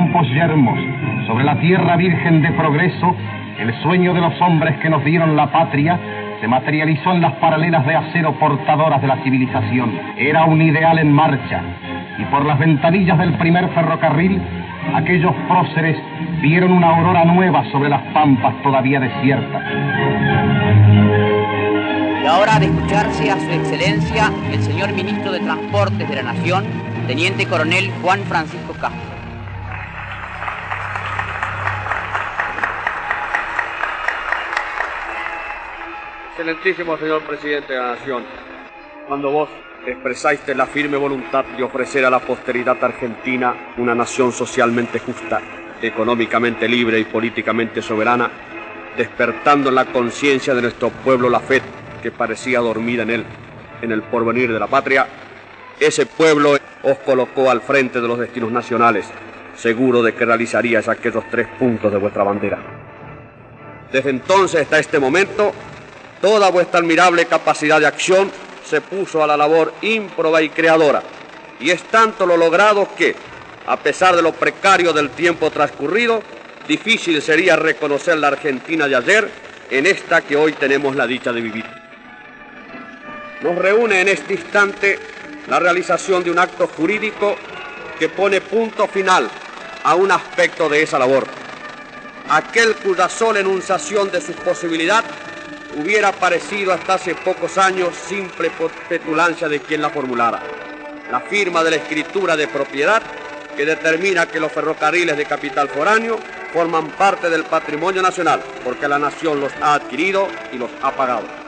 campos yermos, sobre la tierra virgen de progreso, el sueño de los hombres que nos dieron la patria se materializó en las paralelas de acero portadoras de la civilización. Era un ideal en marcha, y por las ventanillas del primer ferrocarril, aquellos próceres vieron una aurora nueva sobre las pampas todavía desiertas. Y ahora de escucharse a su excelencia el señor ministro de Transportes de la Nación, teniente coronel Juan Francisco Castro. Excelentísimo señor presidente de la Nación, cuando vos expresaste la firme voluntad de ofrecer a la posteridad argentina una nación socialmente justa, económicamente libre y políticamente soberana, despertando en la conciencia de nuestro pueblo la fe que parecía dormida en él, en el porvenir de la patria, ese pueblo os colocó al frente de los destinos nacionales, seguro de que realizaríais aquellos tres puntos de vuestra bandera. Desde entonces hasta este momento, Toda vuestra admirable capacidad de acción se puso a la labor ímproba y creadora. Y es tanto lo logrado que, a pesar de lo precario del tiempo transcurrido, difícil sería reconocer la Argentina de ayer en esta que hoy tenemos la dicha de vivir. Nos reúne en este instante la realización de un acto jurídico que pone punto final a un aspecto de esa labor. Aquel cuya sola enunciación de su posibilidad hubiera parecido hasta hace pocos años simple petulancia de quien la formulara. La firma de la escritura de propiedad que determina que los ferrocarriles de capital foráneo forman parte del patrimonio nacional, porque la nación los ha adquirido y los ha pagado.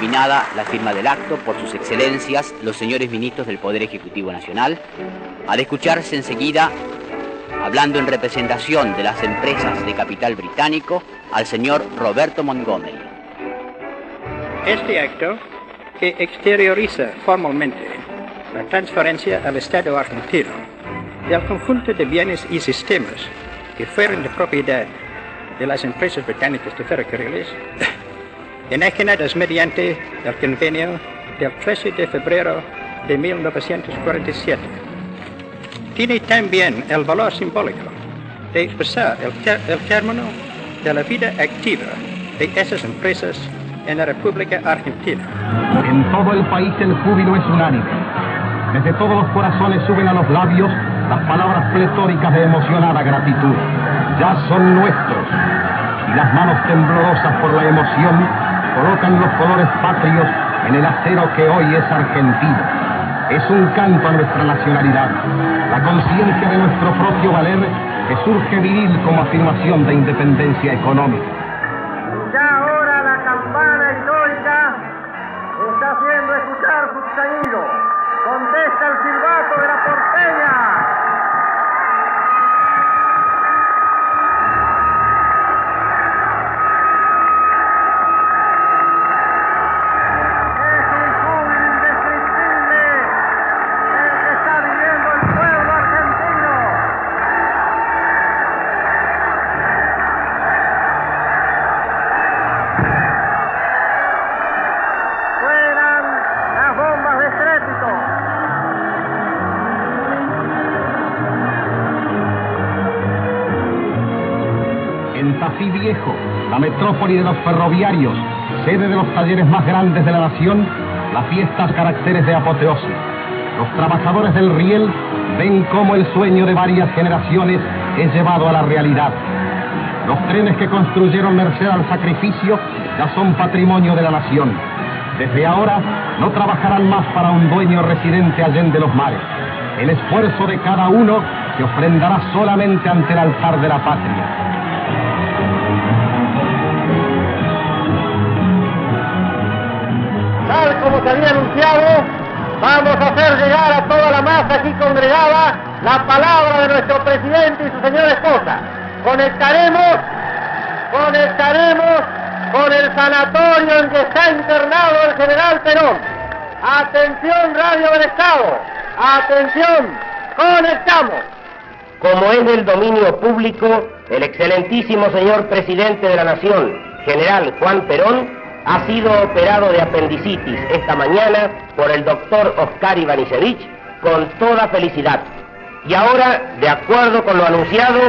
La firma del acto por sus excelencias, los señores ministros del Poder Ejecutivo Nacional, al escucharse enseguida, hablando en representación de las empresas de capital británico, al señor Roberto Montgomery. Este acto, que exterioriza formalmente la transferencia al Estado argentino del conjunto de bienes y sistemas que fueron de propiedad de las empresas británicas de ferrocarriles, enajenadas mediante el convenio del 13 de febrero de 1947. Tiene también el valor simbólico de expresar el, el término de la vida activa de esas empresas en la República Argentina. En todo el país el júbilo es unánime. Desde todos los corazones suben a los labios las palabras pletóricas de emocionada gratitud. Ya son nuestros. Y las manos temblorosas por la emoción colocan los colores patrios en el acero que hoy es argentino. Es un canto a nuestra nacionalidad, la conciencia de nuestro propio valer que surge viril como afirmación de independencia económica. Metrópoli de los ferroviarios, sede de los talleres más grandes de la nación, las fiestas caracteres de apoteosis. Los trabajadores del riel ven cómo el sueño de varias generaciones es llevado a la realidad. Los trenes que construyeron merced al sacrificio ya son patrimonio de la nación. Desde ahora no trabajarán más para un dueño residente allende los mares. El esfuerzo de cada uno se ofrendará solamente ante el altar de la patria. Como se había anunciado, vamos a hacer llegar a toda la masa aquí congregada la palabra de nuestro presidente y su señora esposa. Conectaremos, conectaremos con el sanatorio en que está internado el general Perón. Atención Radio del Estado, atención, conectamos. Como es del dominio público, el excelentísimo señor presidente de la Nación, general Juan Perón, ha sido operado de apendicitis esta mañana por el doctor Oscar Ivanisevich con toda felicidad. Y ahora, de acuerdo con lo anunciado,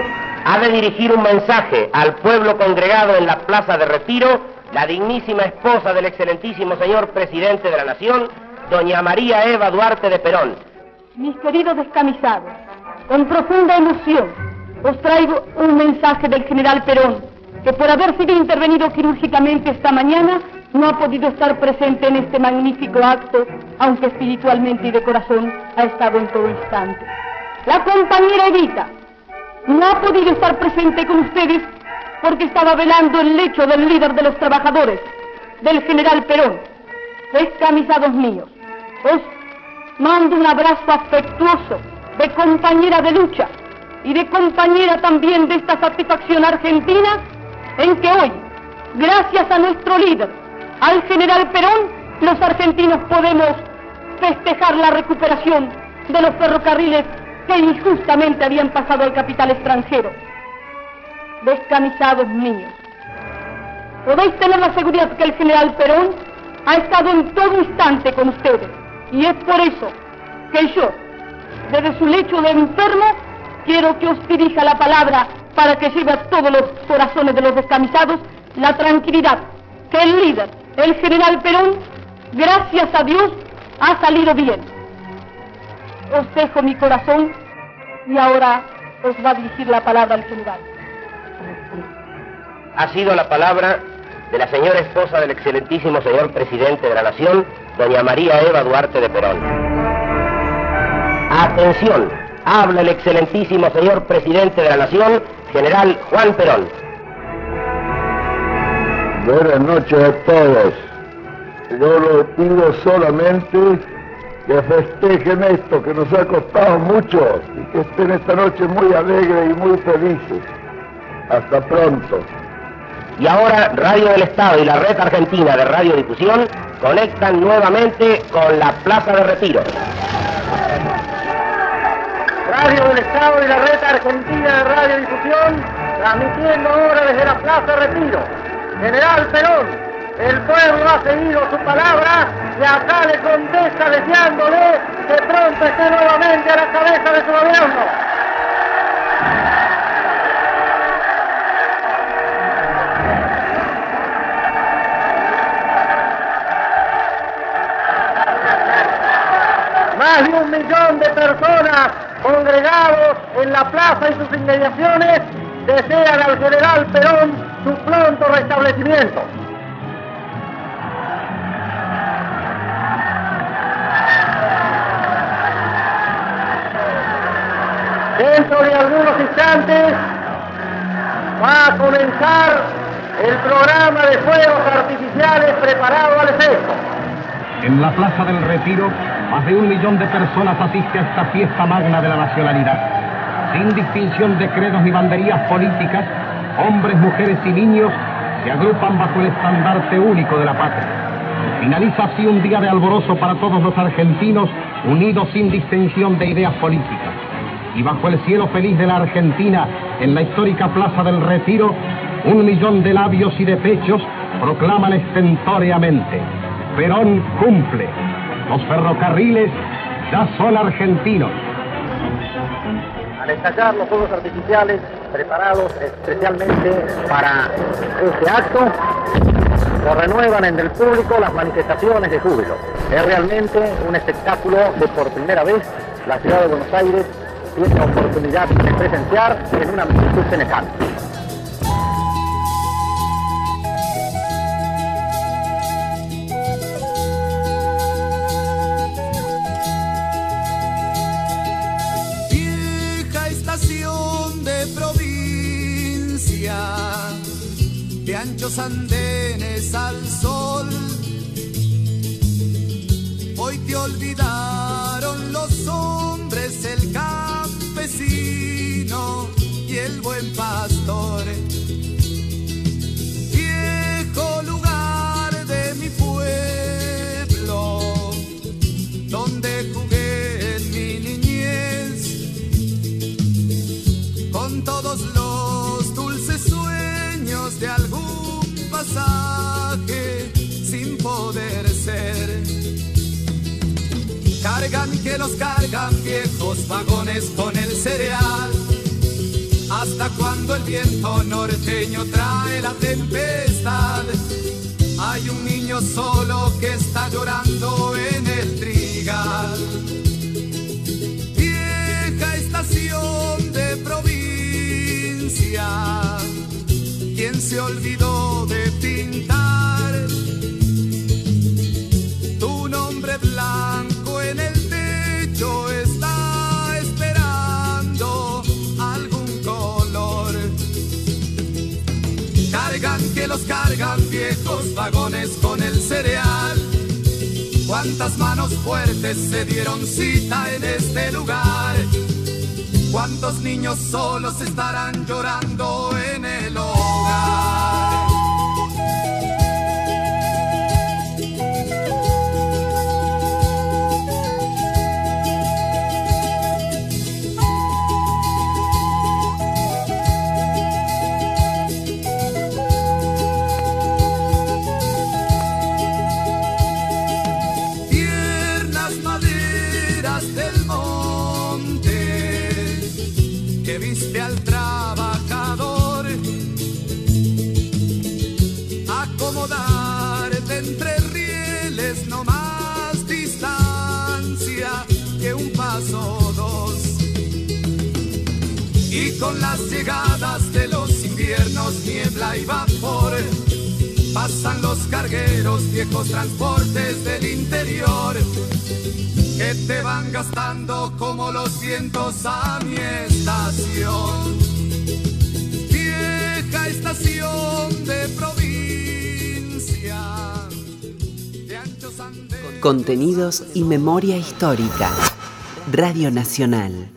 ha de dirigir un mensaje al pueblo congregado en la Plaza de Retiro la dignísima esposa del excelentísimo señor presidente de la Nación, doña María Eva Duarte de Perón. Mis queridos descamisados, con profunda emoción os traigo un mensaje del general Perón, que por haber sido intervenido quirúrgicamente esta mañana no ha podido estar presente en este magnífico acto, aunque espiritualmente y de corazón ha estado en todo instante. La compañera Evita no ha podido estar presente con ustedes porque estaba velando el lecho del líder de los trabajadores, del general Perón. Descamisados míos, os mando un abrazo afectuoso de compañera de lucha y de compañera también de esta satisfacción argentina en que hoy, gracias a nuestro líder, al general Perón, los argentinos podemos festejar la recuperación de los ferrocarriles que injustamente habían pasado al capital extranjero descamisados míos. Podéis tener la seguridad que el general Perón ha estado en todo instante con ustedes. Y es por eso que yo, desde su lecho de enfermo, quiero que os dirija la palabra para que sirva a todos los corazones de los descamisados la tranquilidad que el líder, el general Perón, gracias a Dios, ha salido bien. Os dejo mi corazón y ahora os va a dirigir la palabra al general ha sido la palabra de la señora esposa del excelentísimo señor presidente de la Nación, doña María Eva Duarte de Perón. Atención, habla el excelentísimo señor presidente de la Nación, general Juan Perón. Buenas noches a todos. Yo lo pido solamente que festejen esto que nos ha costado mucho y que estén esta noche muy alegres y muy felices. Hasta pronto. Y ahora Radio del Estado y la Red Argentina de Radiodifusión conectan nuevamente con la Plaza de Retiro. Radio del Estado y la Red Argentina de Radiodifusión transmitiendo ahora desde la Plaza Retiro. General Perón, el pueblo ha seguido su palabra y acá le contesta la plaza y sus inmediaciones desean al general Perón su pronto restablecimiento. Dentro de algunos instantes va a comenzar el programa de fuegos artificiales preparado al efecto. En la Plaza del Retiro más de un millón de personas asiste a esta fiesta magna de la nacionalidad. Sin distinción de credos ni banderías políticas, hombres, mujeres y niños se agrupan bajo el estandarte único de la patria. Finaliza así un día de alborozo para todos los argentinos, unidos sin distinción de ideas políticas. Y bajo el cielo feliz de la Argentina, en la histórica Plaza del Retiro, un millón de labios y de pechos proclaman estentóreamente, Perón cumple. Los ferrocarriles ya son argentinos. Al estallar los fuegos artificiales preparados especialmente para este acto, se renuevan en el público las manifestaciones de júbilo. Es realmente un espectáculo que por primera vez la ciudad de Buenos Aires tiene la oportunidad de presenciar en una magnitud semejante. Anchos andenes al sol. Hoy te olvidaron los hombres, el campesino y el buen pastor. Cargan que los cargan viejos vagones con el cereal. Hasta cuando el viento norteño trae la tempestad. Vagones con el cereal. Cuántas manos fuertes se dieron cita en este lugar. Cuántos niños solos estarán llorando en el hogar. Viste al trabajador acomodarte entre rieles no más distancia que un paso o dos. Y con las llegadas de los inviernos niebla y vapor pasan los cargueros viejos transportes del interior que te van gastando como los vientos a mi estación. Vieja estación de provincia, de anchos andenes. Contenidos y memoria histórica. Radio Nacional.